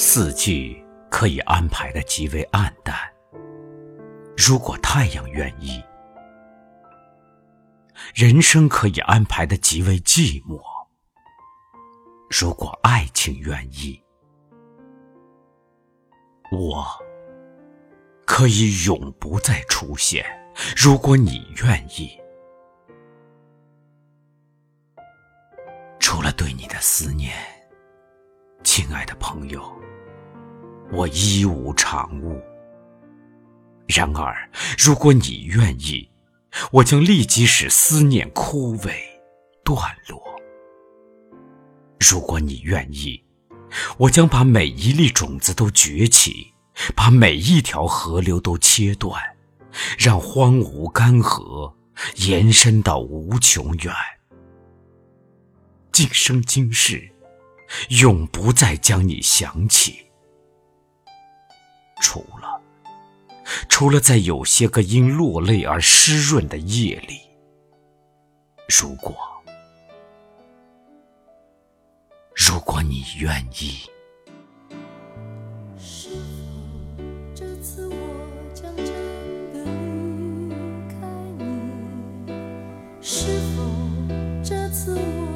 四季可以安排的极为暗淡，如果太阳愿意；人生可以安排的极为寂寞，如果爱情愿意。我可以永不再出现，如果你愿意。除了对你的思念，亲爱的朋友，我一无长物。然而，如果你愿意，我将立即使思念枯萎、断落。如果你愿意，我将把每一粒种子都崛起，把每一条河流都切断，让荒芜干涸延伸到无穷远。今生今世，永不再将你想起。除了，除了在有些个因落泪而湿润的夜里，如果，如果你愿意。是否这次我将真的离开你？是否这次我？